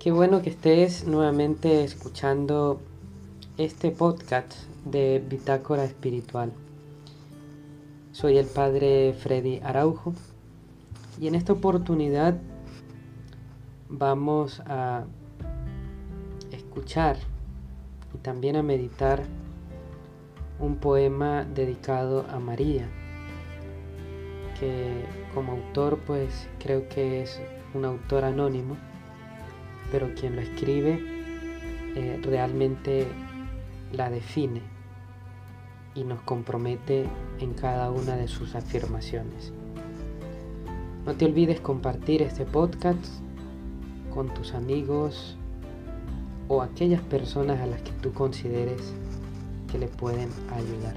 Qué bueno que estés nuevamente escuchando este podcast de Bitácora Espiritual. Soy el padre Freddy Araujo y en esta oportunidad vamos a escuchar y también a meditar un poema dedicado a María, que como autor pues creo que es un autor anónimo pero quien lo escribe eh, realmente la define y nos compromete en cada una de sus afirmaciones. No te olvides compartir este podcast con tus amigos o aquellas personas a las que tú consideres que le pueden ayudar.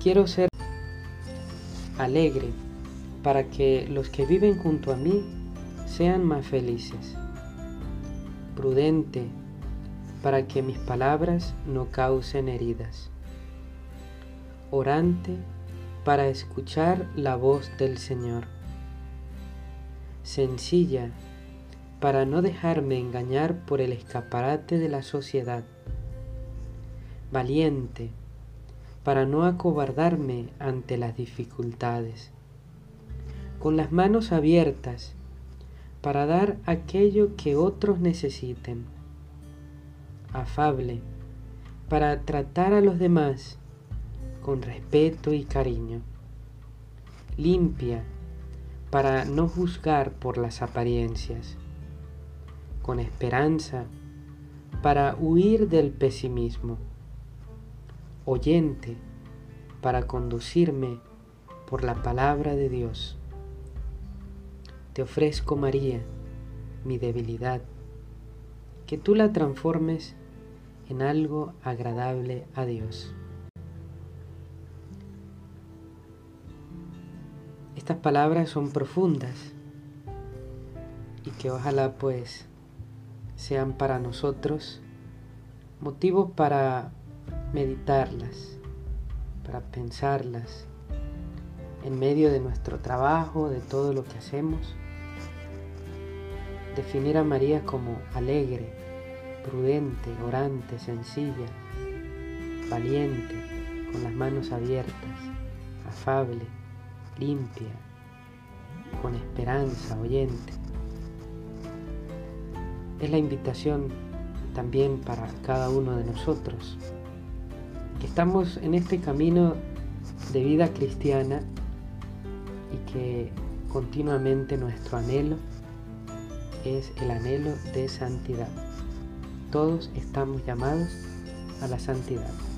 Quiero ser alegre para que los que viven junto a mí sean más felices. Prudente para que mis palabras no causen heridas. Orante para escuchar la voz del Señor. Sencilla para no dejarme engañar por el escaparate de la sociedad. Valiente para no acobardarme ante las dificultades. Con las manos abiertas para dar aquello que otros necesiten. Afable, para tratar a los demás con respeto y cariño. Limpia, para no juzgar por las apariencias. Con esperanza, para huir del pesimismo. Oyente, para conducirme por la palabra de Dios te ofrezco, María, mi debilidad, que tú la transformes en algo agradable a Dios. Estas palabras son profundas y que ojalá pues sean para nosotros motivos para meditarlas, para pensarlas en medio de nuestro trabajo, de todo lo que hacemos definir a María como alegre, prudente, orante, sencilla, valiente, con las manos abiertas, afable, limpia, con esperanza, oyente. Es la invitación también para cada uno de nosotros, que estamos en este camino de vida cristiana y que continuamente nuestro anhelo es el anhelo de santidad. Todos estamos llamados a la santidad.